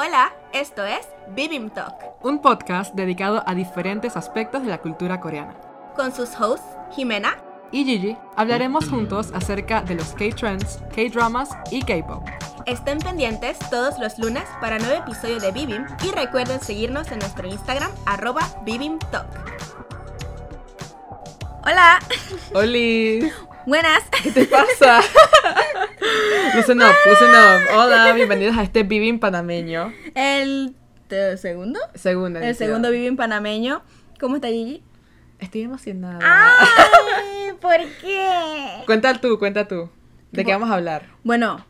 Hola, esto es Bibim Talk, un podcast dedicado a diferentes aspectos de la cultura coreana. con sus hosts Jimena. Y Gigi, hablaremos juntos acerca de los K-trends, K-dramas y K-pop. Estén pendientes todos los lunes para nuevo episodio de Bibim y recuerden seguirnos en nuestro Instagram arroba Bibim Talk. Hola, ¡Oli! buenas. ¿Qué te pasa? listen up, listen up. Hola, bienvenidos a este Vivim panameño. El ¿te- segundo, Segunda el segundo Bibim panameño. ¿Cómo está Gigi? Estoy emocionada. Ay, ¿por qué? Cuenta tú, cuenta tú. ¿De qué vamos a hablar? Bueno,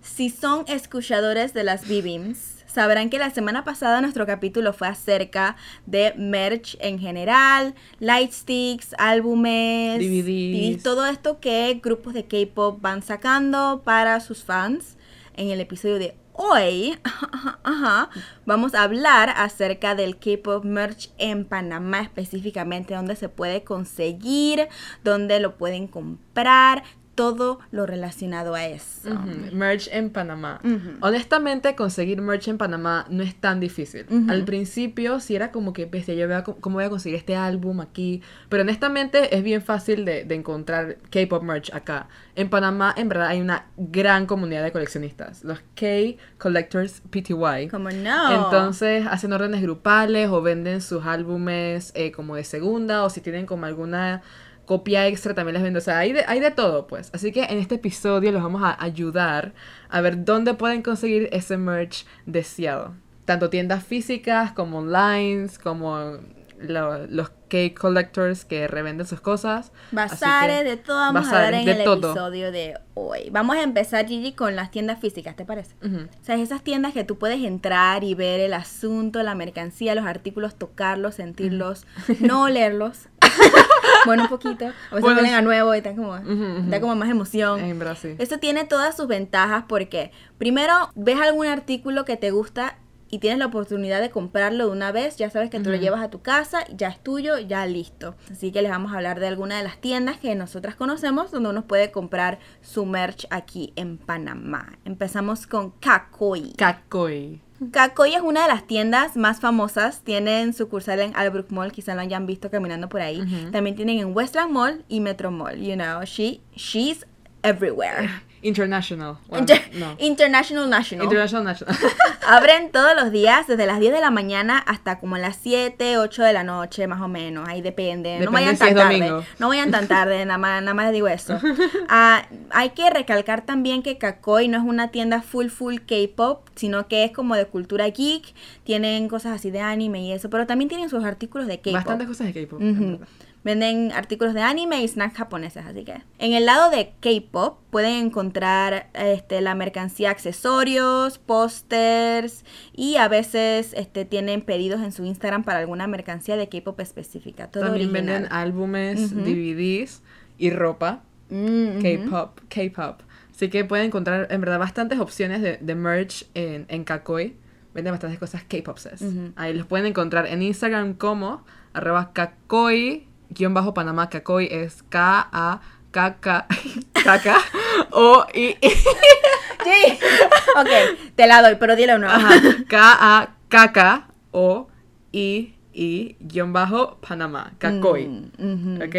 si son escuchadores de las Bibims, sabrán que la semana pasada nuestro capítulo fue acerca de merch en general, lightsticks, álbumes, DVDs. todo esto que grupos de K-pop van sacando para sus fans. En el episodio de hoy, ajá, vamos a hablar acerca del K-pop merch en Panamá específicamente, dónde se puede conseguir, dónde lo pueden comprar, todo lo relacionado a eso. Merch en Panamá. Honestamente, conseguir merch en Panamá no es tan difícil. Al principio sí era como que, bestia, yo veo cómo voy a conseguir este álbum aquí. Pero honestamente es bien fácil de, de encontrar K-pop merch acá. En Panamá, en verdad, hay una gran comunidad de coleccionistas. Los K Collectors PTY. Como no. Entonces hacen órdenes grupales o venden sus álbumes eh, como de segunda o si tienen como alguna copia extra también les venden. O sea, hay de, hay de todo pues. Así que en este episodio los vamos a ayudar a ver dónde pueden conseguir ese merch deseado. Tanto tiendas físicas como online, como lo- los cake collectors que revenden sus cosas. Bazares, de todo vamos a ver en el todo. episodio de hoy. Vamos a empezar, Gigi, con las tiendas físicas, ¿te parece? Ujú. O sea, esas tiendas que tú puedes entrar y ver el asunto, la mercancía, los artículos, tocarlos, sentirlos, no olerlos. bueno, un poquito. A veces Bueno, a nuevo y están como, da como más emoción. En Brasil. Esto tiene todas sus ventajas porque primero ves algún artículo que te gusta y tienes la oportunidad de comprarlo de una vez, ya sabes que tú lo llevas a tu casa, ya es tuyo, ya listo. Así que les vamos a hablar de alguna de las tiendas que nosotras conocemos donde uno puede comprar su merch aquí en Panamá. Empezamos con Kakoi. Kakoi. Kakoi es una de las tiendas más famosas. Tienen sucursal en Albrook Mall, quizá lo hayan visto caminando por ahí. También tienen en Westland Mall y Metro Mall. You know, she, she's everywhere. International. Inter- no. International National. International National. Abren todos los días desde las 10 de la mañana hasta como las 7, 8 de la noche, más o menos. Ahí depende. Depende no vayan si tan tarde. domingo. No vayan tan tarde, nada más, nada más les digo eso. Ah, hay que recalcar también que Kakoi no es una tienda full full K-pop, sino que es como de cultura geek. Tienen cosas así de anime y eso, pero también tienen sus artículos de K-pop. Bastantes cosas de K-pop. Ujú. Venden artículos de anime y snacks japoneses, así que. En el lado de K-pop pueden encontrar este, la mercancía, accesorios, pósters y a veces este, tienen pedidos en su Instagram para alguna mercancía de K-pop específica. Todo También original. venden álbumes. DVDs y ropa. Mm. K-pop, K-pop. Así que pueden encontrar en verdad bastantes opciones de, de merch en, en Kakoi. Venden bastantes cosas K-pop Ujú. Ahí los pueden encontrar en Instagram como arroba Kakoi guion bajo Panamá. Kakoi es K-A-K-K K-K o i Sí. ok, te la doy, pero dile uno. Ajá. K-A-K-K o i i guion bajo Panamá. Kakoi. Mm. ¿Ok?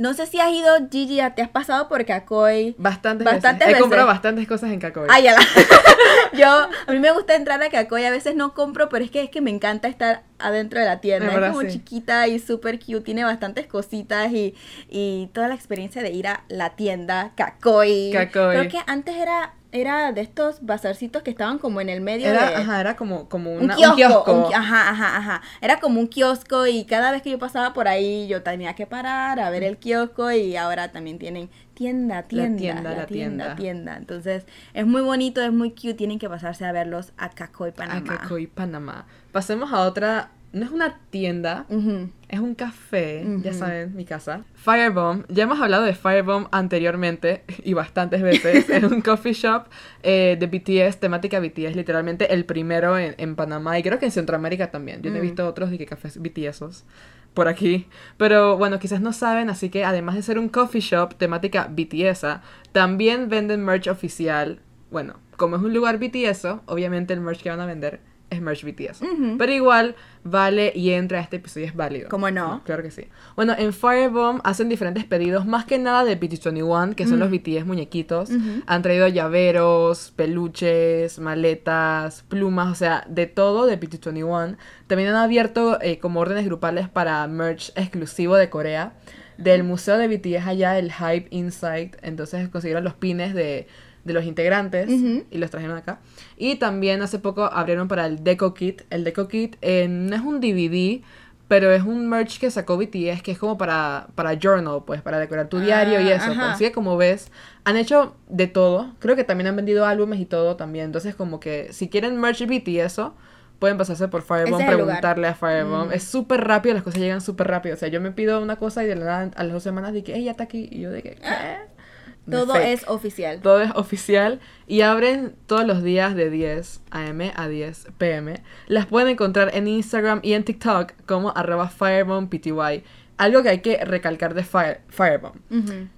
No sé si has ido, Gigi, te has pasado por Kakoi. Bastantes, Bastantes veces. He comprado bastantes cosas en Kakoi. Ay, Yo, a mí me gusta entrar a Kakoi, a veces no compro, pero es que es que me encanta estar adentro de la tienda. Es como sí. chiquita y súper cute, tiene bastantes cositas y, y toda la experiencia de ir a la tienda Kakoi. Kakoi. Creo que antes era, era de estos bazarcitos que estaban como en el medio Era, de... ajá, era como, como Un una, kiosco, un kiosco. un ajá, ajá, ajá. Era como un kiosco y cada vez que yo pasaba por ahí yo tenía que parar a ver el kiosco y ahora también tienen tienda, tienda, tienda, la la tienda, tienda. tienda. Entonces es muy bonito, es muy cute, tienen que pasarse a verlos a Kakoi, Panamá. A Kakoi, Panamá. Pasemos a otra. No es una tienda, Ujú. es un café. Ya Ujú. saben, mi casa. Firebomb. Ya hemos hablado de Firebomb anteriormente y bastantes veces. es un coffee shop eh, de BTS, temática BTS. Literalmente el primero en, en Panamá y creo que en Centroamérica también. Yo no he Mm. visto otros de que cafés BTS por aquí. Pero bueno, quizás no saben, así que además de ser un coffee shop temática BTS, también venden merch oficial. Bueno, como es un lugar BTS, obviamente el merch que van a vender es merch BTS. Pero igual vale y entra a este episodio, es válido. ¿Cómo no? Claro que sí. Bueno, en Firebomb hacen diferentes pedidos, más que nada de BT21, que son los BTS muñequitos. Ujú. Han traído llaveros, peluches, maletas, plumas, o sea, de todo de BT21. También han abierto eh, como órdenes grupales para merch exclusivo de Corea. Del museo de BTS allá, el Hype Insight. Entonces consiguieron los pines de, de los integrantes Ujú. y los trajeron acá. Y también hace poco abrieron para el Deco Kit. El Deco Kit eh, no es un DVD, pero es un merch que sacó BTS que es como para, para journal, pues, para decorar tu diario y Ah, eso. pues. ajá. Así que como ves, han hecho de todo. Creo que también han vendido álbumes y todo también. Entonces como que si quieren merch BT y eso, pueden pasarse por Firebomb, el lugar. preguntarle a Firebomb. Mm. Es súper rápido, las cosas llegan súper rápido. O sea, yo me pido una cosa y de la nada a las dos semanas dije, ey, ya está aquí. Y yo de que, ¿qué? Todo Fake. es oficial. Todo es oficial y abren todos los días de 10 a.m. a 10 p.m. Las pueden encontrar en Instagram y en TikTok como arroba firebombpty. Algo que hay que recalcar de Fire, Firebomb.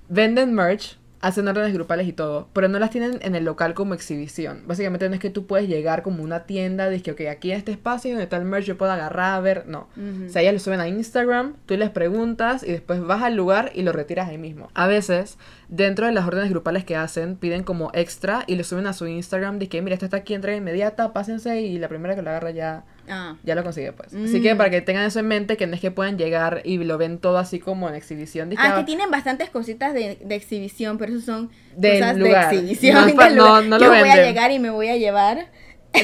Venden merch, hacen órdenes grupales y todo, pero no las tienen en el local como exhibición. Básicamente no es que tú puedes llegar como una tienda, de que, ok, aquí en este espacio donde está el merch yo puedo agarrar, a ver, no. Ujú. O sea, ellas lo suben a Instagram, tú les preguntas y después vas al lugar y lo retiras ahí mismo. A veces, dentro de las órdenes grupales que hacen, piden como extra y lo suben a su Instagram, de que, mira, esto está aquí, entrega inmediata, pásense y la primera que lo agarra ya, Ah. ya lo consigue, pues. Así Mm. que para que tengan eso en mente, que no es que puedan llegar y lo ven todo así como en exhibición. que, Ah, ah, que tienen bastantes cositas de, de exhibición, pero eso son Del cosas lugar. de exhibición. No del lugar. no- no lo Yo voy a venden. llegar y me voy a llevar.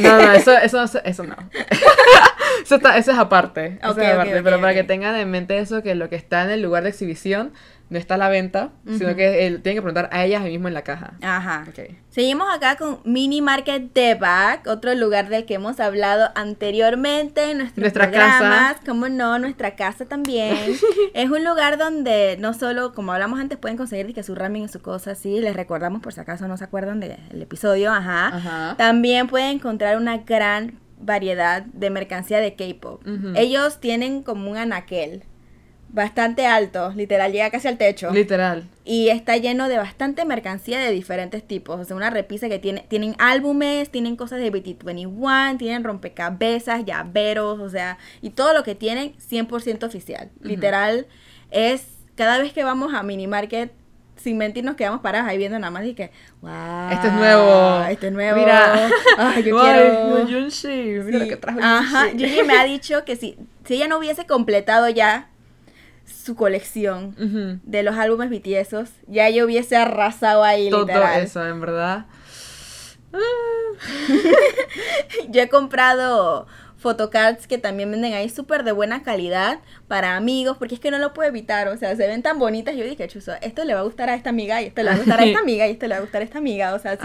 No, no, eso, eso, eso, eso no. eso, está, eso es aparte. eso Ok, es aparte. ok, pero para que tengan en mente eso, que lo que está en el lugar de exhibición no está a la venta, sino que él tiene que preguntar a ellas mismo en la caja. Ajá. Ok. Seguimos acá con Mini Market Debac, otro lugar del que hemos hablado anteriormente en nuestros Nuestra programas. Como no, nuestra casa también. es un lugar donde no solo, como hablamos antes, pueden conseguir que su ramen y su cosa así. Les recordamos por si acaso no se acuerdan del episodio. Ajá. Ajá. También pueden encontrar una gran variedad de mercancía de K-pop. Ellos tienen como un anaquel bastante alto, literal, llega casi al techo. Literal. Y está lleno de bastante mercancía de diferentes tipos. O sea, una repisa que tiene, tienen álbumes, tienen cosas de BT21, tienen rompecabezas, llaveros, o sea, y todo lo que tienen 100% oficial. Literal, es cada vez que vamos a Mini Market, sin mentir, nos quedamos parados ahí viendo nada más y que, wow. Esto es nuevo. Esto es nuevo. Mira. Ay, yo quiero. Yunshi, mira lo que trajo Ajá. Yuji me ha dicho que si, si ella no hubiese completado ya su colección de los álbumes BTS, ya yo hubiese arrasado ahí, Todo literal. eso, en verdad. Yo he comprado photocards que también venden ahí súper de buena calidad para amigos, porque es que no lo puedo evitar, o sea, se ven tan bonitas. Yo dije, chuzo, esto le va a gustar a esta amiga, y esto le va a gustar a esta amiga, y esto le va a gustar a esta amiga. O sea,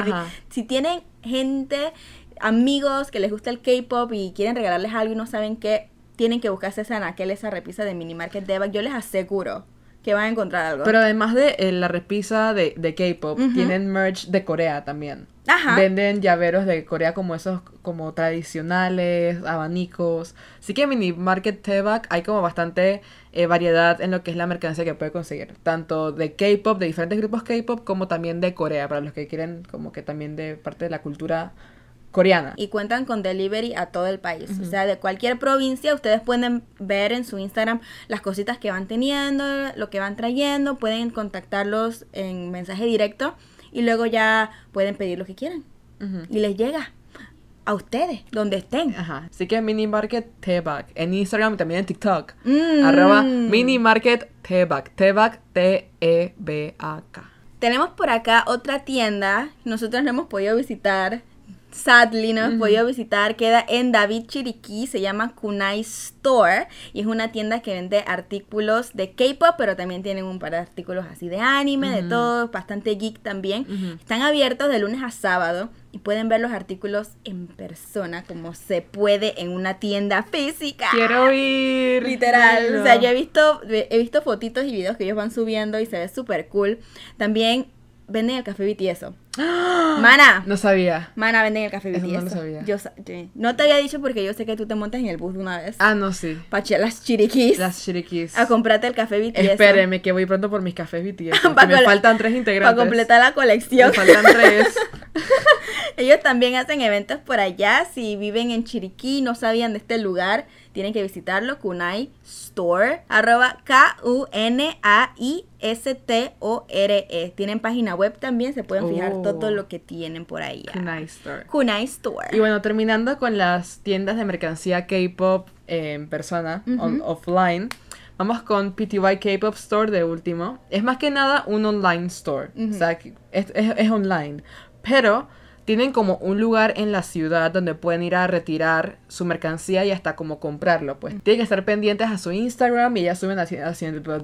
si tienen gente, amigos que les gusta el K-pop y quieren regalarles algo y no saben qué, tienen que buscarse esa anaquel, esa repisa de Mini Market Debac. Yo les aseguro que van a encontrar algo. Pero además de eh, la repisa de, de K-pop, tienen merch de Corea también. Ajá. Venden llaveros de Corea como esos como tradicionales, abanicos. Así que en Mini Market Tebac hay como bastante eh, variedad en lo que es la mercancía que puede conseguir. Tanto de K-pop, de diferentes grupos K-pop, como también de Corea, para los que quieren como que también de parte de la cultura coreana. y cuentan con delivery a todo el país. O sea, de cualquier provincia, ustedes pueden ver en su Instagram las cositas que van teniendo, lo que van trayendo, pueden contactarlos en mensaje directo y luego ya pueden pedir lo que quieran. Y les llega a ustedes, donde estén. Ajá. Así que Mini Market Tebac en Instagram y también en TikTok. Mm. Arroba Mini Market Tebac. Tebac T-E-B-A-K. Tenemos por acá otra tienda, nosotros no hemos podido visitar. Sadly, no hemos podido visitar. Queda en David Chiriquí, se llama Kunai Store. Y es una tienda que vende artículos de K-pop, pero también tienen un par de artículos así de anime, de todo, bastante geek también. Están abiertos de lunes a sábado y pueden ver los artículos en persona, como se puede en una tienda física. Quiero ir. Literal, o sea, yo he visto, he visto fotitos y videos que ellos van subiendo y se ve súper cool. También venden el café BTS. Mana, No sabía. mana, venden el café BTS. no lo sabía. Yo sí. no te había dicho porque yo sé que tú te montas en el bus de una vez. Ah, no, sí. Pa' las chiriquis. Las chiriquis. A comprarte el café BTS. Espéreme, que voy pronto por mis cafés BTS. me faltan tres integrantes. Para completar la Me colección. faltan tres. Ellos también hacen eventos por allá. Si viven en Chiriquí y no sabían de este lugar, tienen que visitarlo. Kunai Store. Arroba K-U-N-A-I-S-T-O-R-E. Tienen página web también. Se pueden fijar Oh. todo lo que tienen por ahí. Kunai Store. Kunai Store. Y bueno, terminando con las tiendas de mercancía K-pop en persona, on- offline, vamos con PTY K-pop Store de último. Es más que nada un online store, o sea, que es, es- es online, pero tienen como un lugar en la ciudad donde pueden ir a retirar su mercancía y hasta como comprarlo, pues. Tienen que estar pendientes a su Instagram y ellas suben haciendo...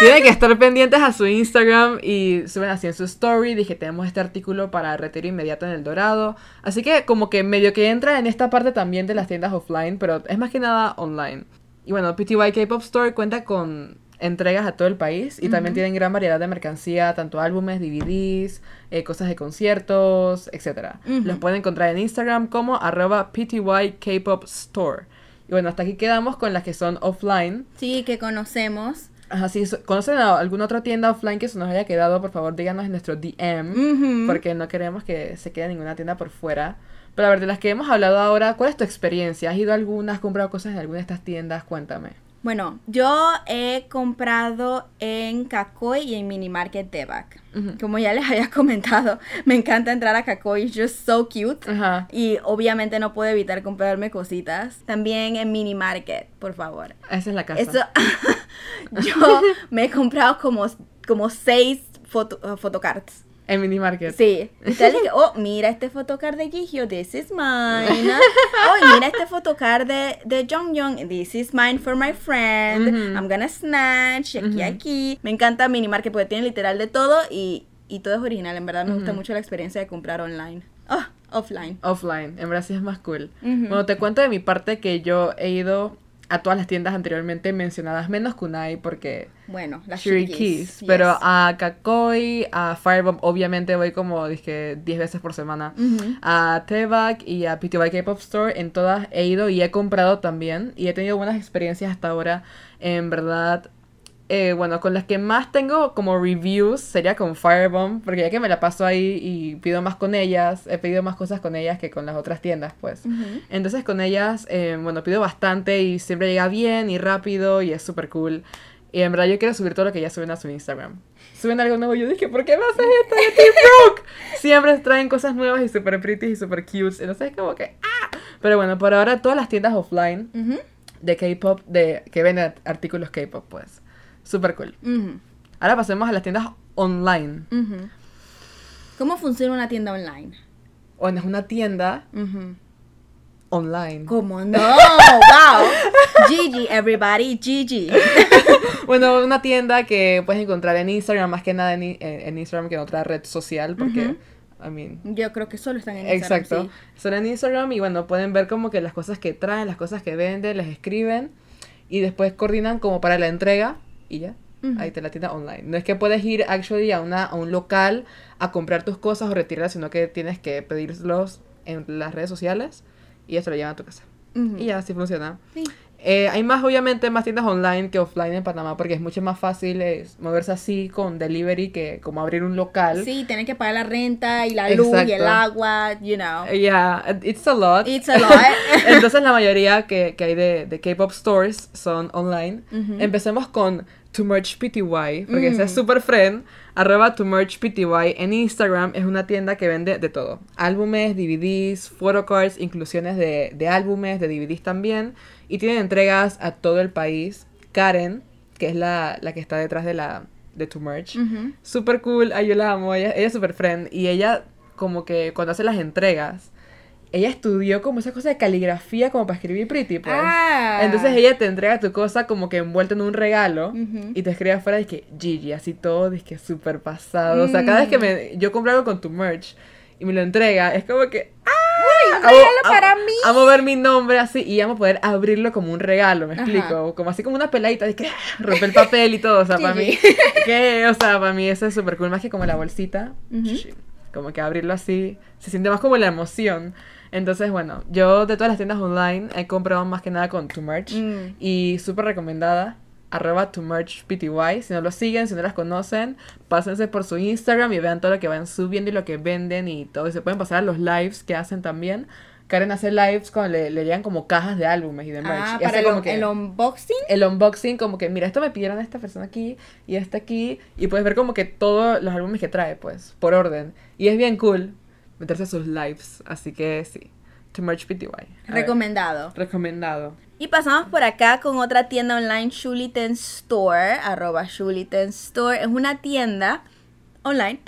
Tienen que estar pendientes a su Instagram y suben así en su story. Dije, tenemos este artículo para retiro inmediato en el Dorado. Así que como que medio que entra en esta parte también de las tiendas offline, pero es más que nada online. Y bueno, PTY K-Pop Store cuenta con entregas a todo el país y también tienen gran variedad de mercancía, tanto álbumes, DVDs, eh, cosas de conciertos, etc. Los pueden encontrar en Instagram como arroba PTY K-Pop Store. Y bueno, hasta aquí quedamos con las que son offline. Sí, que conocemos. Ajá, si so- conocen a alguna otra tienda offline que se nos haya quedado, por favor díganos en nuestro DM, porque no queremos que se quede ninguna tienda por fuera. Pero a ver, de las que hemos hablado ahora, ¿cuál es tu experiencia? ¿Has ido a alguna? ¿Has comprado cosas en alguna de estas tiendas? Cuéntame. Bueno, yo he comprado en Kakoi y en Mini Market Debac. Ujú. Como ya les había comentado, me encanta entrar a Kakoi, it's just so cute. Ajá. Y obviamente no puedo evitar comprarme cositas. También en Mini Market, por favor. Esa es la casa. Eso, yo me he comprado como, como seis foto, uh, photocards. En Mini Market. Sí. Y oh, mira este photocard de Gigio, this is mine. Oh, mira este photocard de, de Jonghyun, this is mine for my friend. I'm gonna snatch, aquí, aquí. Me encanta Minimarket porque tiene literal de todo y, y todo es original. En verdad me gusta mucho la experiencia de comprar online. Oh, offline. Offline. En verdad sí es más cool. Bueno, te cuento de mi parte que yo he ido a todas las tiendas anteriormente mencionadas, menos Kunai, porque Bueno, las Shuri Shuri Keys. Keys, Pero yes. a Kakoi, a Firebomb, obviamente voy como dije 10 veces por semana. A Tebac y a PTY K-Pop Store, en todas he ido y he comprado también. Y he tenido buenas experiencias hasta ahora. En verdad, eh, bueno, con las que más tengo como reviews sería con Firebomb, porque ya que me la paso ahí y pido más con ellas, he pedido más cosas con ellas que con las otras tiendas, pues. Ujú. Entonces con ellas, eh, bueno, pido bastante y siempre llega bien y rápido y es súper cool. Y en verdad yo quiero subir todo lo que ellas suben a su Instagram. Suben algo nuevo yo dije, ¿por qué me haces esto de Brooke? Siempre traen cosas nuevas y súper pretty y súper cute. Entonces es como que, ¡ah! Pero bueno, por ahora todas las tiendas offline Ujú. de K-pop, de que venden artículos K-pop, pues. Súper cool. Ahora pasemos a las tiendas online. ¿Cómo funciona una tienda online? O es una tienda online. ¿Cómo no? ¡Wow! Gigi, everybody, Gigi. Bueno, una tienda que puedes encontrar en Instagram, más que nada en, en Instagram que en otra red social, porque, I mean, Yo creo que solo están en Instagram. exacto. sí. Son en Instagram y bueno, pueden ver como que las cosas que traen, las cosas que venden, les escriben y después coordinan como para la entrega y ya. Ujú. Ahí te la tienda online. No es que puedes ir actually a, una, a un local a comprar tus cosas o retirarlas, sino que tienes que pedirlos en las redes sociales y ya te lo llevan a tu casa. Ujú. Y ya así funciona. Sí. Eh, hay más, obviamente, más tiendas online que offline en Panamá porque es mucho más fácil eh, moverse así con delivery que como abrir un local. Sí, tienen que pagar la renta y la luz y el Exacto. agua, you know. Eh, Yeah, it's a lot. It's a lot. Entonces la mayoría que, que hay de, de K-pop stores son online. Ujú. Empecemos con To Merch PTY, porque ese es Mm. super friend. Arroba To Merch PTY en Instagram es una tienda que vende de todo. Álbumes, DVDs, photocards, inclusiones de, de álbumes, de DVDs también. Y tienen entregas a todo el país. Karen, que es la, la que está detrás de la de To Merch. Super cool, ay, yo la amo, ella, ella es super friend. Y ella, como que cuando hace las entregas, ella estudió como esa cosa de caligrafía como para escribir pretty, pues. Ah. Entonces ella te entrega tu cosa como que envuelta en un regalo y te escribe afuera que Gigi, así todo, que súper pasado. O sea, cada vez que Mm. me, yo compro algo con tu merch y me lo entrega, es como que, ¡ah! Amo- regalo amo- para mí. Amo ver mi nombre así y amo poder abrirlo como un regalo, me Ajá. explico. Como así como una peladita de que rompe el papel y todo. O sea, para mí, que, o sea, para mí eso es súper cool. Más que como la bolsita, como que abrirlo así, se siente más como la emoción. Entonces, bueno, yo de todas las tiendas online he comprado más que nada con tu merch Mm. y súper recomendada. arroba to merch pty. Si no lo siguen, si no las conocen, pásense por su Instagram y vean todo lo que van subiendo y lo que venden y todo. Y se pueden pasar a los lives que hacen también. Karen hace lives cuando le, le llegan como cajas de álbumes y de merch. Ah, y para hace el, como que el unboxing. el unboxing, como que, mira, esto me pidieron a esta persona aquí y esta aquí. Y puedes ver como que todos los álbumes que trae, pues, por orden. Y es bien cool meterse a sus lives. Así que sí. To Merch PTY. A ver, Recomendado. recomendado. Y pasamos por acá con otra tienda online, Shuliten Store, arroba Shuliten Store. Es una tienda online.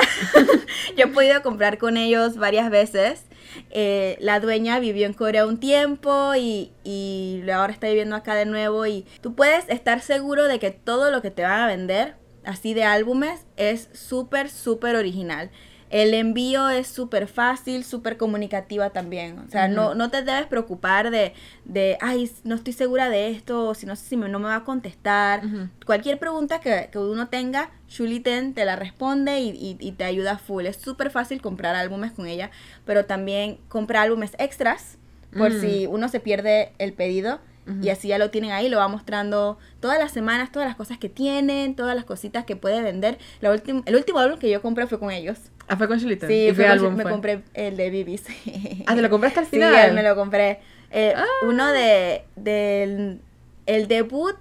Yo he podido comprar con ellos varias veces. Eh, la dueña vivió en Corea un tiempo y, y ahora está viviendo acá de nuevo. Y tú puedes estar seguro de que todo lo que te van a vender, así de álbumes, es súper, súper original. El envío es súper fácil, súper comunicativa también. O sea, no, no te debes preocupar de, de, ay, no estoy segura de esto, o si no sé si me- no me va a contestar. Cualquier pregunta que, que uno tenga, Shuliten te la responde y, y- y te ayuda full. Es súper fácil comprar álbumes con ella, pero también compra álbumes extras por Mm. si uno se pierde el pedido. Y así ya lo tienen ahí, lo va mostrando todas las semanas, todas las cosas que tienen, todas las cositas que puede vender. La el último álbum que yo compré fue con ellos. Ah, fue con Shulita. Sí, ¿Y fue con- álbum me fue? compré el de Bibis. Ah, ¿te lo compraste al Sí, final? él me lo compré. Eh, Ah. Uno de del el debut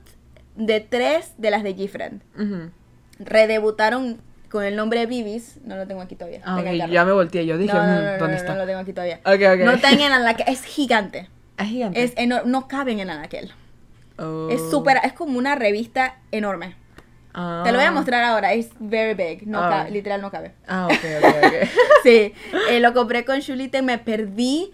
de tres de las de Gifriend. Ujú. Redebutaron con el nombre Bibis. No lo tengo aquí todavía. Ah, está en el ok, carro. ya me volteé. Yo dije, no, no, "Mm, no, ¿dónde está? no lo tengo aquí todavía. Ok, ok. No está en el anaquel, es gigante. Es gigante. Es no cabe en el anaquel. Oh. Es súper, es como una revista enorme. Ah. Te lo voy a mostrar ahora, es very big, no Ah. literal no cabe. Ah, ok, ok, ok. Sí, eh, lo compré con Shulite, me perdí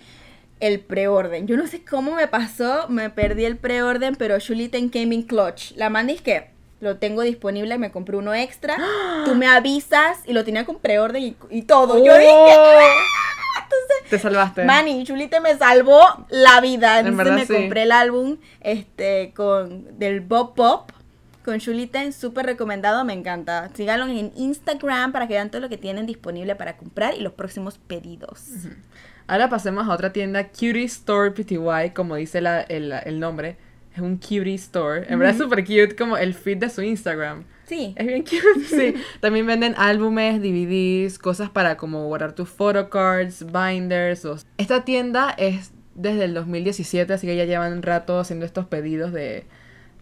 el preorden. Yo no sé cómo me pasó, me perdí el preorden, pero Shuliten came in clutch. La manda es que lo tengo disponible, me compré uno extra. Tú me avisas y lo tenía con preorden y, y todo. Yo dije, Oh. Te salvaste. Manny, Chulite me salvó la vida. En Entonces verdad, me sí. compré el álbum este con del Bob Pop con Chulite, súper recomendado, me encanta. Síganlo en Instagram para que vean todo lo que tienen disponible para comprar y los próximos pedidos. Ahora pasemos a otra tienda, Cutie Store Pty, como dice la- el, el nombre. Es un cutie store. En verdad es súper cute como el feed de su Instagram. Sí. Es bien cute, sí. También venden álbumes, DVDs, cosas para como guardar tus photocards, binders. o- Esta tienda es desde el 2017, así que ya llevan un rato haciendo estos pedidos de,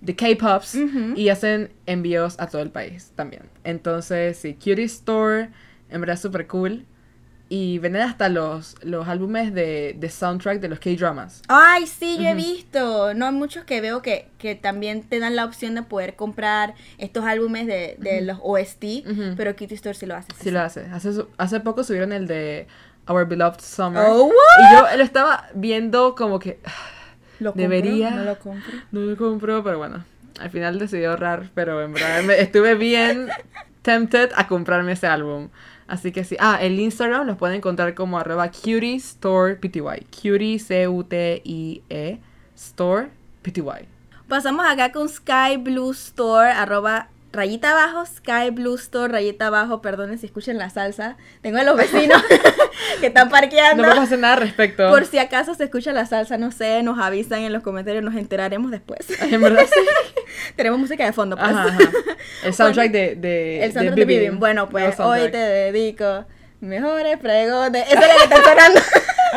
de K-Pops y hacen envíos a todo el país también. Entonces, sí, Cutie Store, en verdad súper cool. Y venden hasta los, los álbumes de, de soundtrack de los K-dramas. Ay, sí, yo he visto. No hay muchos que veo que, que también te dan la opción de poder comprar estos álbumes de, de los OST, pero Kitty Store sí lo hace. Sí lo hace. Hace, hace poco subieron el de Our Beloved Summer. Oh, Y yo lo estaba viendo como que ¿Lo compro? Debería. No lo compro. no lo compro, pero bueno. Al final decidí ahorrar, pero en verdad me- estuve bien tempted a comprarme ese álbum. Así que sí. Ah, el Instagram los pueden encontrar como arroba cutie store pty. Cutie C-U-T-I-E store pty. Pasamos acá con Sky Blue Store, arroba rayita abajo, Sky Blue Store, rayita abajo, perdonen si escuchen la salsa. Tengo a los vecinos que están parqueando. No podemos hacer nada al respecto. Por si acaso se escucha la salsa, no sé, nos avisan en los comentarios, nos enteraremos después. En verdad sí. Tenemos música de fondo, pues. Ajá, ajá. El soundtrack de, de. El soundtrack de. Bibin. Bueno, pues hoy te dedico mejores pregones. Eso es lo que está sonando.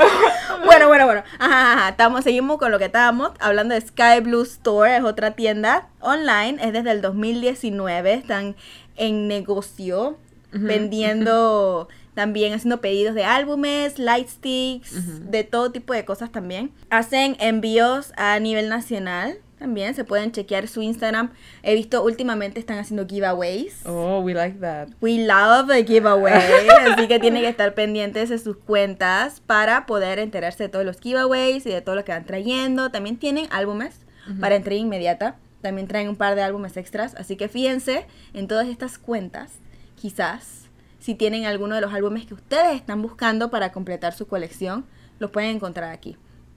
bueno, bueno, bueno. Ajá, ajá. Estamos, seguimos con lo que estábamos hablando de Sky Blue Store. Es otra tienda online. Es desde el 2019. Están en negocio vendiendo también haciendo pedidos de álbumes, light sticks, Ujú. de todo tipo de cosas también. Hacen envíos a nivel nacional. También se pueden chequear su Instagram. He visto últimamente están haciendo giveaways. Oh, we like that. We love a giveaway, así que tienen que estar pendientes de sus cuentas para poder enterarse de todos los giveaways y de todo lo que van trayendo. También tienen álbumes para entrega inmediata. También traen un par de álbumes extras, así que fíjense en todas estas cuentas, quizás si tienen alguno de los álbumes que ustedes están buscando para completar su colección, los pueden encontrar aquí.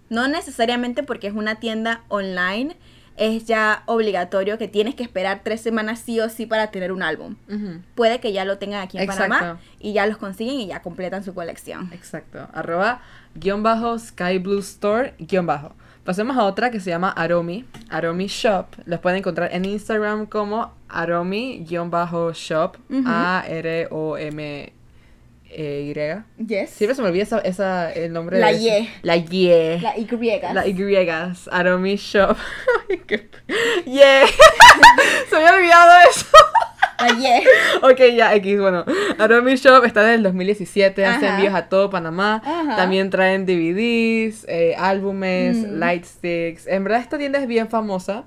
No necesariamente porque es una tienda online, es ya obligatorio que tienes que esperar tres semanas sí o sí para tener un álbum puede que ya lo tengan aquí en Exacto. Panamá y ya los consiguen y ya completan su colección. Exacto. Arroba guion bajo Sky Blue Store guion bajo. Pasemos a otra que se llama Aromi, Aromi Shop. Los pueden encontrar en Instagram como Aromi-shop, A-R-O-M. E Y. Yes. Siempre se me olvida esa, esa- el nombre La de Y. La Y. La Y. La Y. Aromi Shop. Yeah. se me había olvidado eso. La Y. ok, ya, X, bueno. Aromi Shop está desde el 2017, hace envíos a todo Panamá. Ajá. También traen DVDs, eh, álbumes, Mm. light sticks. En verdad esta tienda es bien famosa.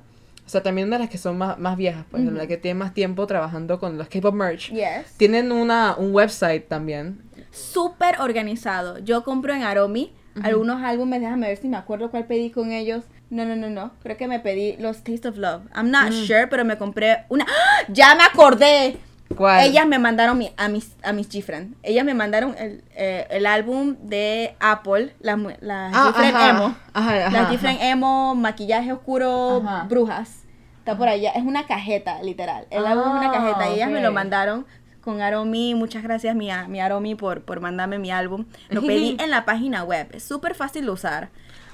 O sea, también una de las que son más, más viejas, pues, Ujú. la que tiene más tiempo trabajando con los K-pop merch. Yes. Tienen una, un website también. Súper organizado. Yo compro en Aromi algunos álbumes. Déjame ver si me acuerdo cuál pedí con ellos. No, no, no, no. Creo que me pedí los Taste of Love. I'm not Mm. sure, pero me compré una. ¡Ah! ¡Ya me acordé! ¿Cuál? Ellas me mandaron mi- a mis a mis G-Friend. Ellas me mandaron el, eh, el álbum de Apple, las las Ah, ajá. emo. Ajá, ajá, las. G-Friend emo, maquillaje oscuro, brujas. Está por allá. Es una cajeta, literal. El álbum es una Ah, cajeta. Y ellas me lo mandaron con Aromi. Muchas gracias, mi, mi Aromi, por, por mandarme mi álbum. Lo pedí en la página web. Es súper fácil de usar.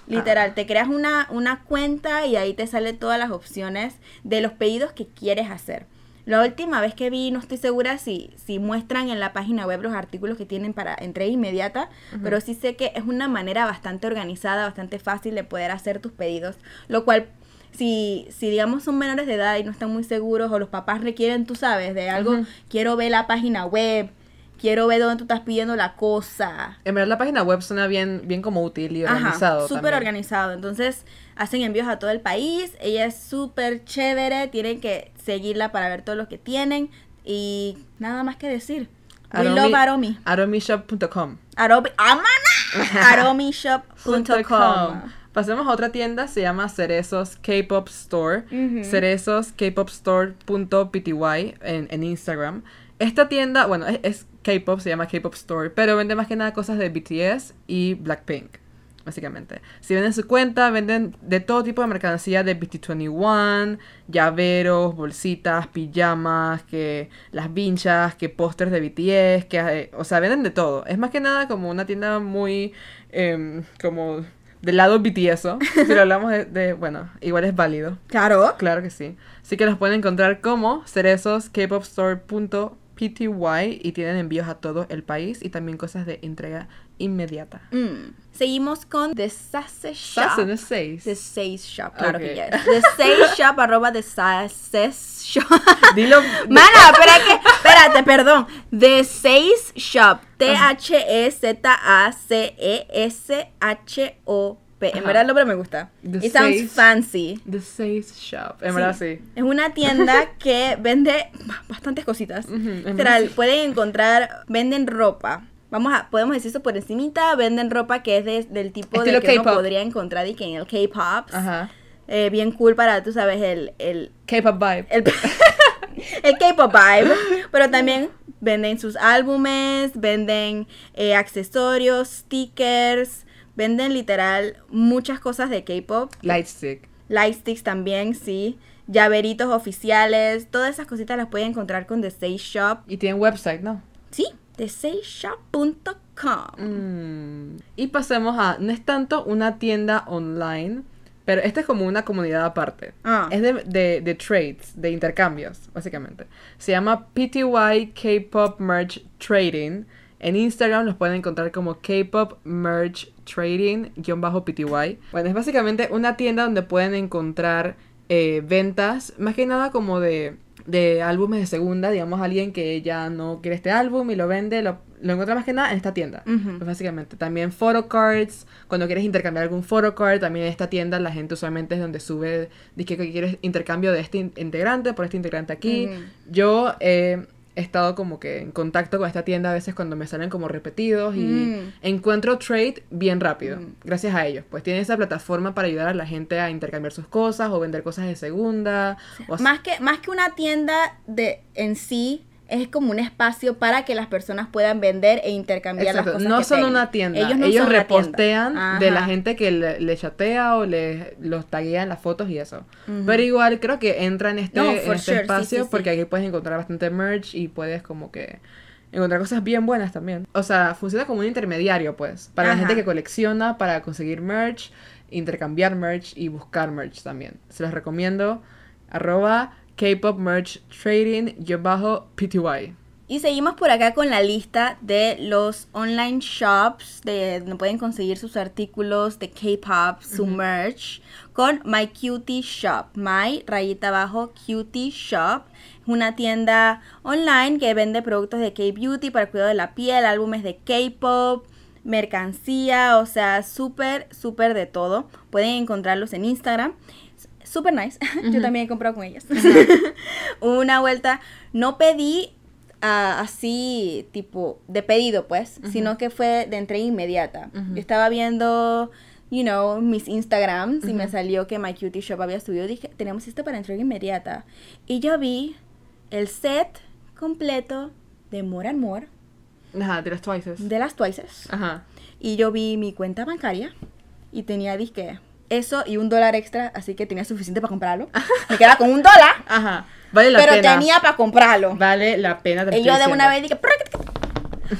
Literal, te creas una, una cuenta y ahí te salen todas las opciones de los pedidos que quieres hacer. La última vez que vi, no estoy segura si, si muestran en la página web los artículos que tienen para entrega inmediata, pero sí sé que es una manera bastante organizada, bastante fácil de poder hacer tus pedidos, lo cual si, si digamos son menores de edad y no están muy seguros o los papás requieren, tú sabes, de algo, quiero ver la página web, quiero ver dónde tú estás pidiendo la cosa, En verdad la página web suena bien, bien como útil y organizado. Súper organizado. Entonces, hacen envíos a todo el país. Ella es súper chévere. Tienen que seguirla para ver todo lo que tienen. Y nada más que decir. We Aromi- love Aromi. Aromishop.com. Aromi. Aromishop.com. Pasemos a otra tienda, se llama Cerezos K-Pop Store. Cerezos K-Pop Store.pty en, en Instagram. Esta tienda, bueno, es, es K-Pop, se llama K-Pop Store, pero vende más que nada cosas de BTS y Blackpink, básicamente. Si ven en su cuenta, venden de todo tipo de mercancía de BT21, llaveros, bolsitas, pijamas, que las vinchas, que pósters de BTS, que, eh, o sea, venden de todo. Es más que nada como una tienda muy, em, como del lado BTS, si lo hablamos de, de- bueno, igual es válido. Claro. Claro que sí. Así que los pueden encontrar como cerezosKpopstore.pty y tienen envíos a todo el país y también cosas de entrega inmediata. Mm. Seguimos con The Sasse Shop. Es seis. The Sace Shop, claro que Ok. yes. The Sace Shop, arroba The Sace Shop. Dilo. Mana, espera que, espérate, perdón. The Sace Shop. T-H-E-Z-A-C-E-S-H-O-P. En Ajá. verdad el nombre me gusta. The It sounds fancy. The Seis Shop. En verdad sí. Es una tienda que vende bastantes cositas. Ujú, en Literal, pueden encontrar, venden ropa. Vamos a, podemos decir eso por encimita, venden ropa que es de- del tipo Estilo de que uno podría encontrar y que en el K-pop. Ajá. Eh, bien cool para, tú sabes, el, el, K-pop vibe. el, el K-pop vibe. Pero también venden sus álbumes, venden eh, accesorios, stickers, venden literal muchas cosas de K-pop. Lightstick. Lightsticks también, sí. Llaveritos oficiales, todas esas cositas las pueden encontrar con The Say Shop. Y tienen website, ¿no? Sí, thesayshop.com. Mm. Y pasemos a, no es tanto una tienda online, pero esta es como una comunidad aparte. Ah. Es de, de, de trades, de intercambios, básicamente. Se llama PTY K-Pop Merch Trading. En Instagram los pueden encontrar como K-Pop Merch Trading-PTY. Bueno, es básicamente una tienda donde pueden encontrar eh, ventas, más que nada como de, de álbumes de segunda, digamos, alguien que ya no quiere este álbum y lo vende, lo, lo encuentra más que nada en esta tienda. Pues básicamente, también photocards, cuando quieres intercambiar algún photocard, también en esta tienda la gente usualmente es donde sube, dice que quieres intercambio de este in- integrante por este integrante aquí. Yo eh, he estado como que en contacto con esta tienda a veces cuando me salen como repetidos y Mm. encuentro trade bien rápido, Mm. gracias a ellos. Pues tienen esa plataforma para ayudar a la gente a intercambiar sus cosas o vender cosas de segunda. O. Más que, más que una tienda de en sí, es como un espacio para que las personas puedan vender e intercambiar Exacto, las cosas no que son tengan. una tienda. Ellos, no son repostean de la gente que le, le chatea o le, los taguea en las fotos y eso. Pero igual creo que entra en este, No, en este sure, espacio sí, sí. porque aquí puedes encontrar bastante merch y puedes como que encontrar cosas bien buenas también. O sea, funciona como un intermediario pues, para la gente que colecciona, para conseguir merch. intercambiar merch y buscar merch también. Se los recomiendo. Arroba K-Pop Merch Trading yo bajo PTY. Y seguimos por acá con la lista de los online shops de donde pueden conseguir sus artículos de K-pop, su merch, con My Cutie Shop. My rayita abajo Cutie Shop. Es una tienda online que vende productos de K-beauty para el cuidado de la piel, álbumes de K-pop, mercancía, o sea, súper, súper de todo. Pueden encontrarlos en Instagram. Super nice. Yo también he comprado con ellas. una vuelta. No pedí ah, así, tipo, de pedido, pues, sino que fue de entrega inmediata. Yo estaba viendo, you know, mis Instagrams y me salió que My Cutie Shop había subido. Dije, tenemos esto para entrega inmediata. Y yo vi el set completo de More and More, Ajá, de las Twices. de las Twices. Ajá. Y yo vi mi cuenta bancaria y tenía, disque, eso y un dólar extra, así que tenía suficiente para comprarlo. Me quedaba con un dólar, Ajá. Vale la pero pena. tenía para comprarlo. Vale la pena. te Y yo de una vez dije,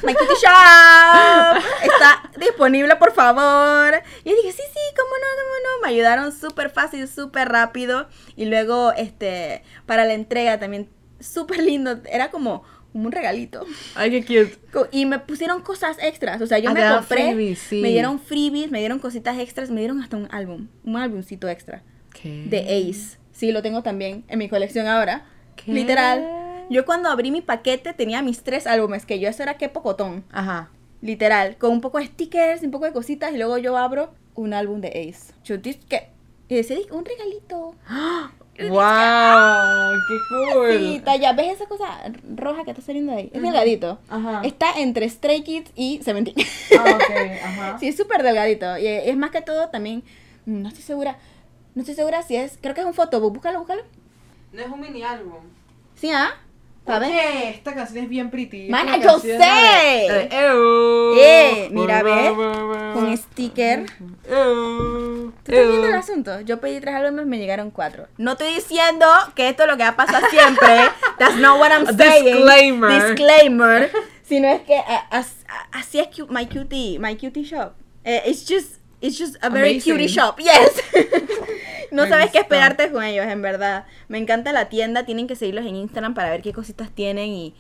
My Cutie Shop está disponible, por favor. Y yo dije, sí, sí, cómo no, cómo no. Me ayudaron súper fácil, súper rápido. Y luego, este, para la entrega también, súper lindo. Era como un regalito. Ay, qué cute. Y me pusieron cosas extras. O sea, yo Ah, me compré, freebies, sí. me dieron freebies, me dieron cositas extras, me dieron hasta un álbum, un álbumcito extra ¿Qué? de Ace. Sí, lo tengo también en mi colección ahora. ¿Qué? Literal. Yo cuando abrí mi paquete tenía mis tres álbumes, que yo eso era que pocotón. Ajá. Literal, con un poco de stickers, un poco de cositas, y luego yo abro un álbum de Ace. Yo dije que... Y decía, "Dije, un regalito. ¡Wow! ¡Qué cool! Sí, talla, ¿ves esa cosa roja que está saliendo ahí? Es delgadito. Ajá. Está entre Stray Kids y Seventeen. Ah, ok. Ajá. Sí, es súper delgadito. Y es más que todo también, mm, no estoy segura, no estoy segura si es, creo que es un photobook. Búscalo, búscalo. No es un mini álbum. Sí, ¿ah? Oye, esta canción es bien pretty. Mana, yo canción de- sé. de Ew. Eh, mira, ve, Con sticker. Ew. ¿Tú estás viendo el Ew. asunto? Yo pedí tres álbumes, me llegaron cuatro. No estoy diciendo que esto es lo que va a pasar siempre. That's not what I'm saying. disclaimer. Disclaimer. Sino es que así es cu- my cutie, my cutie shop. Eh, it's just, it's just a very Amazing. cutie shop. Yes. no Me sabes qué esperarte con ellos, en verdad. Me encanta la tienda. Tienen que seguirlos en Instagram para ver qué cositas tienen y,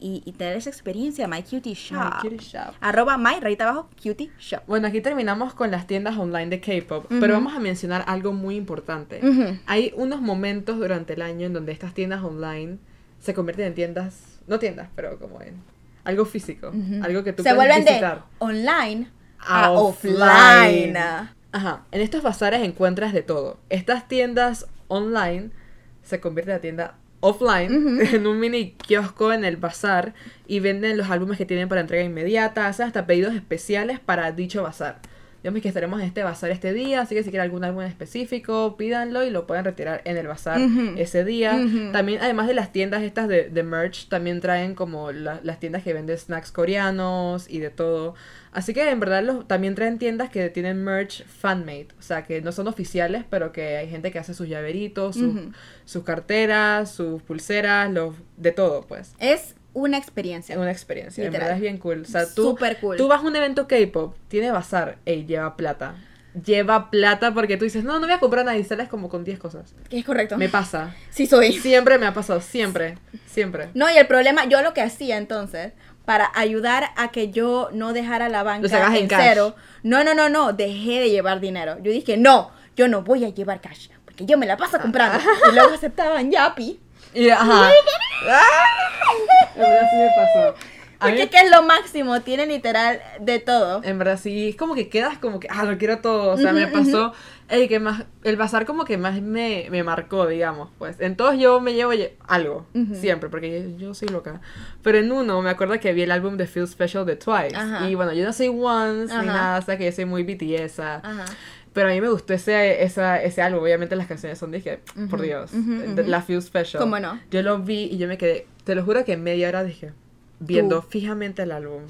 y, y tener esa experiencia. My cutie shop. My cutie shop. Arroba my, rayita abajo, cutie shop. Bueno, aquí terminamos con las tiendas online de K-pop, pero vamos a mencionar algo muy importante. Hay unos momentos durante el año en donde estas tiendas online se convierten en tiendas, no tiendas, pero como en algo físico, algo que tú Se puedes vuelven visitar. de online A a offline. offline. Ajá, en estos bazares encuentras de todo. Estas tiendas online se convierten en la tienda offline en un mini kiosco en el bazar y venden los álbumes que tienen para entrega inmediata, hacen hasta pedidos especiales para dicho bazar. Digamos que estaremos en este bazar este día, así que si quieren algún álbum en específico, pídanlo y lo pueden retirar en el bazar ese día. También, además de las tiendas estas de, de merch, también traen como la- las tiendas que venden snacks coreanos y de todo. Así que en verdad los, también traen tiendas que tienen merch fan-made, o sea, que no son oficiales, pero que hay gente que hace sus llaveritos, sus, carteras, sus pulseras, los, de todo, pues. Es una experiencia. Una experiencia, en verdad es bien cool. O sea, tú, Súper cool. tú vas a un evento K-pop, tiene bazar, ey, lleva plata. Lleva plata porque tú dices, no, no voy a comprar nada y sales como con 10 cosas. Es correcto. Me pasa. Sí soy. Siempre me ha pasado, siempre, siempre. No, y el problema, yo lo que hacía entonces, para ayudar a que yo no dejara la banca en cero, no, no, no, no, dejé de llevar dinero. Yo dije, no, yo no voy a llevar cash, porque yo me la paso comprando. y luego aceptaban Yapi. Y, ajá. En verdad sí me pasó. A mí- Porque que es lo máximo, tiene literal de todo. en verdad sí, es como que quedas como que, ah, lo quiero todo. O sea, me pasó el que más, el bazar como que más me, me marcó, digamos, pues. En todos yo me llevo lle- algo, Ujú. siempre, porque yo, soy loca. Pero en uno me acuerdo que vi el álbum de Feel Special de Twice. Ajá. Y bueno, yo no soy Once Ajá. ni nada, o sea, que yo soy muy BTS. Ajá. Pero a mí me gustó ese, esa, ese álbum. Obviamente las canciones son, dije, por Dios, la Feel Special. ¿Cómo no? Yo lo vi y yo me quedé, te lo juro que en media hora dije, viendo fijamente el álbum.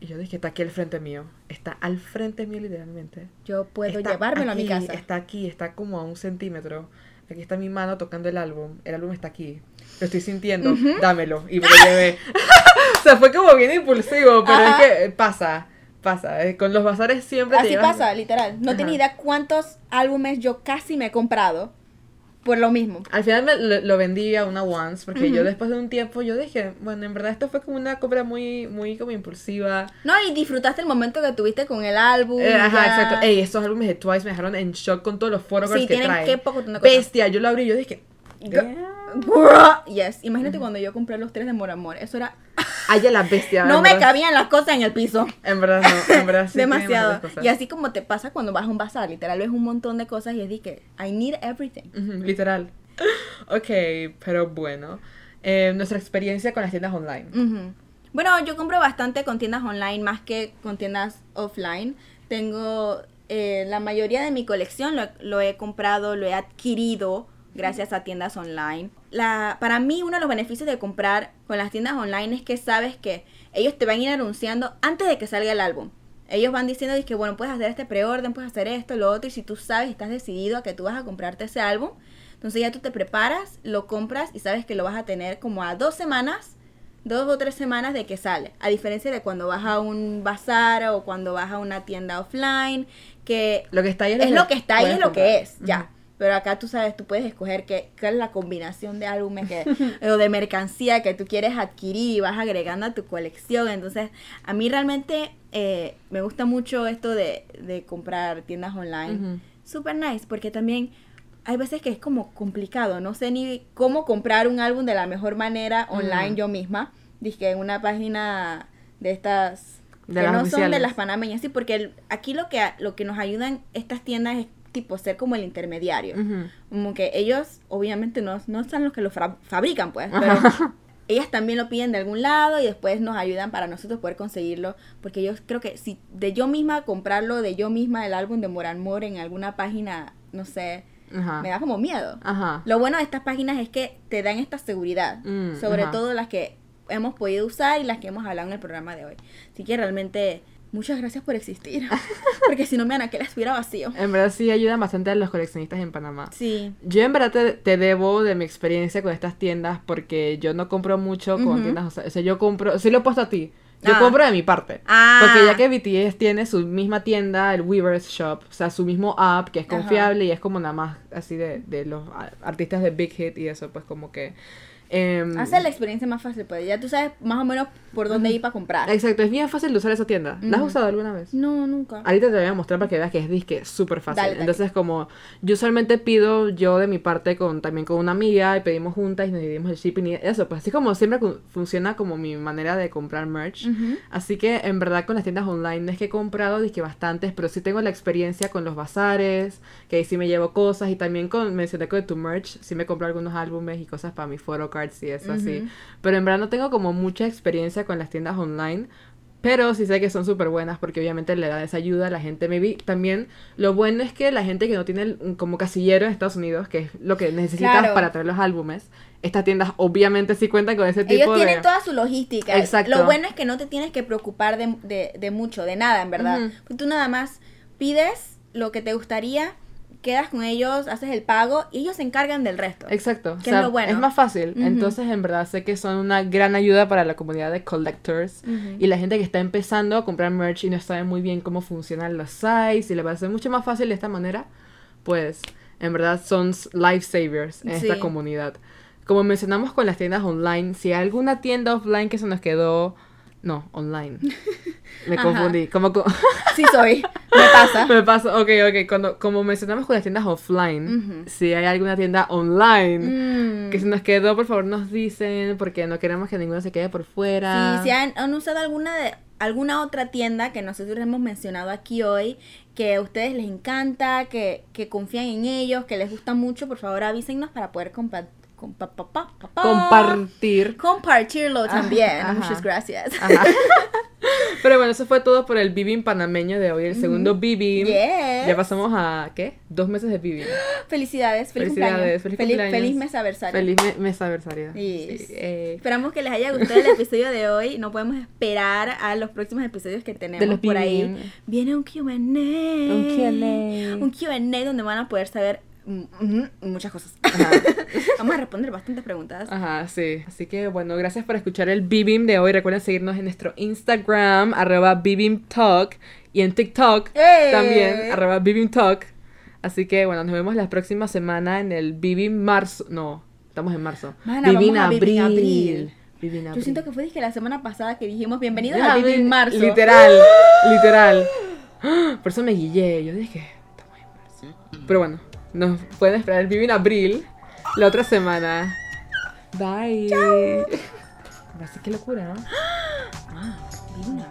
Y yo dije, está aquí al frente mío. Está al frente mío literalmente. Yo puedo Está llevármelo a mi casa. Está aquí, está como a un centímetro. Aquí está mi mano tocando el álbum. El álbum está aquí. Lo estoy sintiendo. Dámelo. Y me lo llevé. o sea, fue como bien impulsivo, pero Ajá. es que pasa. Pasa, eh, con los bazares siempre te Así llevas- pasa, literal. No tenía idea cuántos álbumes yo casi me he comprado por lo mismo. Al final me lo, lo vendí a una once porque yo después de un tiempo yo dije, bueno, en verdad esto fue como una compra muy, muy como impulsiva. No, y disfrutaste el momento que tuviste con el álbum. Eh, ajá, exacto. Ey, estos álbumes de Twice me dejaron en shock con todos los Sí, que tienen traen. qué poco. Bestia, yo lo abrí y yo dije. Yes, imagínate cuando yo compré los tres de Mor Amor. Eso era. Ay, ya la bestia. no me verdad. cabían las cosas en el piso. En verdad no, en verdad sí. Demasiado. cosas. Y así como te pasa cuando vas a un bazar, literal ves un montón de cosas y es de que I need everything. Literal. Ok, pero bueno. Eh, nuestra experiencia con las tiendas online. Bueno, yo compro bastante con tiendas online más que con tiendas offline. Tengo eh, la mayoría de mi colección lo, lo he comprado, lo he adquirido gracias a tiendas online. La, para mí uno de los beneficios de comprar con las tiendas online es que sabes que ellos te van a ir anunciando antes de que salga el álbum. Ellos van diciendo que bueno, puedes hacer este preorden, puedes hacer esto, lo otro, y si tú sabes y estás decidido a que tú vas a comprarte ese álbum, entonces ya tú te preparas, lo compras y sabes que lo vas a tener como a dos semanas dos o tres semanas de que sale. A diferencia de cuando vas a un bazar o cuando vas a una tienda offline, que Lo que está ahí es lo que está ahí, es lo que es, ya. Pero acá tú sabes, tú puedes escoger qué, qué es la combinación de álbumes que, o de mercancía que tú quieres adquirir y vas agregando a tu colección. Entonces, a mí realmente eh, me gusta mucho esto de, de comprar tiendas online. Ujú. Super nice, porque también hay veces que es como complicado. No sé ni cómo comprar un álbum de la mejor manera online Mm. yo misma. Dije en una página de estas De que no son de oficiales. las panameñas, sí, porque el- aquí lo que lo que nos ayudan estas tiendas es tipo ser como el intermediario. Ujú. Como que ellos obviamente no, no son los que lo fabrican, pues, pero Ajá. ellas también lo piden de algún lado y después nos ayudan para nosotros poder conseguirlo. Porque yo creo que si de yo misma comprarlo, de yo misma el álbum de Moran More en alguna página, no sé, Ajá. me da como miedo. Ajá. Lo bueno de estas páginas es que te dan esta seguridad, Mm, sobre ajá. todo las que hemos podido usar y las que hemos hablado en el programa de hoy. Así que realmente muchas gracias por existir, porque si no me que estuviera vacío. En verdad sí ayudan bastante a los coleccionistas en Panamá. Sí. Yo en verdad te, te debo de mi experiencia con estas tiendas porque yo no compro mucho con tiendas, o sea, o sea, yo compro, sí lo he puesto a ti, yo Ah. compro de mi parte. Ah. Porque ya que BTS tiene su misma tienda, el Weavers Shop, o sea, su mismo app que es Ajá. confiable y es como nada más así de, de los artistas de Big Hit y eso, pues como que... em, Hace la experiencia más fácil, pues ya tú sabes más o menos por dónde ir para comprar. Exacto, es bien fácil de usar esa tienda. ¿La has usado alguna vez? No, nunca. Ahorita te voy a mostrar para que veas que es disque súper fácil. Dale, dale. Entonces, como yo usualmente pido yo de mi parte con también con una amiga y pedimos juntas y nos dividimos el shipping y eso, pues así como siempre funciona como mi manera de comprar merch. Ujú. Así que en verdad con las tiendas online no es que he comprado disque bastantes, pero sí tengo la experiencia con los bazares, que ahí sí me llevo cosas y también con mencioné con tu merch, sí me compro algunos álbumes y cosas para mis photocards y eso así. Pero en verdad no tengo como mucha experiencia con las tiendas online. Pero sí sé que son súper buenas porque obviamente le dan esa ayuda a la gente. Maybe también lo bueno es que la gente que no tiene el- como casillero en Estados Unidos, que es lo que necesitas Claro. para traer los álbumes, estas tiendas obviamente sí cuentan con ese tipo Ellos de... tienen toda su logística. Exacto. Lo bueno es que no te tienes que preocupar de, de- de mucho, de nada, en verdad. Pues Tú nada más pides lo que te gustaría, quedas con ellos, haces el pago y ellos se encargan del resto. Exacto. Que es lo bueno. más fácil. Ujú. Entonces, en verdad, sé que son una gran ayuda para la comunidad de collectors Ujú. y la gente que está empezando a comprar merch y no sabe muy bien cómo funcionan los sites y le parece mucho más fácil de esta manera, pues, en verdad, son lifesavers en esta Sí. comunidad. Como mencionamos con las tiendas online, si hay alguna tienda offline que se nos quedó... No, online. Me Ajá. confundí. Como... co- Sí soy, me pasa. Me pasa, ok, ok. Cuando, como mencionamos con las tiendas offline, si hay alguna tienda online Mm. que se nos quedó, por favor nos dicen, porque no queremos que ninguno se quede por fuera. Sí, si han, han usado alguna de alguna otra tienda que nosotros hemos mencionado aquí hoy, que a ustedes les encanta, que, que confían en ellos, que les gusta mucho, por favor avísennos para poder compa- compa- pa- pa- pa- pa- Compartir. compartirlo también. ajá. Muchas gracias. Ajá. Pero bueno, eso fue todo por el Bibin panameño de hoy, el segundo Bibin. Yes. Ya pasamos a, ¿qué? Dos meses de Bibin. Felicidades, feliz Felicidades, cumpleaños. feliz feliz, cumpleaños. feliz mes aniversario. Feliz me- mes aniversario. Yes. Sí, eh, Esperamos que les haya gustado el episodio de hoy. No podemos esperar a los próximos episodios que tenemos De los por ahí. Viene un Q&A. Un Q&A. Un Q&A donde van a poder saber muchas cosas. Vamos a responder bastantes preguntas. Ajá, sí. Así que bueno, gracias por escuchar el Bibim de hoy. Recuerden seguirnos en nuestro Instagram, arroba BibimTalk, y en TikTok ¡Eh! también, arroba BibimTalk. Así que bueno, nos vemos la próxima semana en el Bibim Marzo. No, estamos en marzo. Mana, Bibim Bibim Abril. Abril. Bibim Yo Abril. siento que fue dije la semana pasada que dijimos bienvenidos a Vivi vi- Marzo. Literal, literal. Por eso me guillé. Yo dije, estamos en marzo. Pero bueno, nos pueden esperar el Bibim Abril la otra semana. Bye. Así que locura, ¿no? Ah.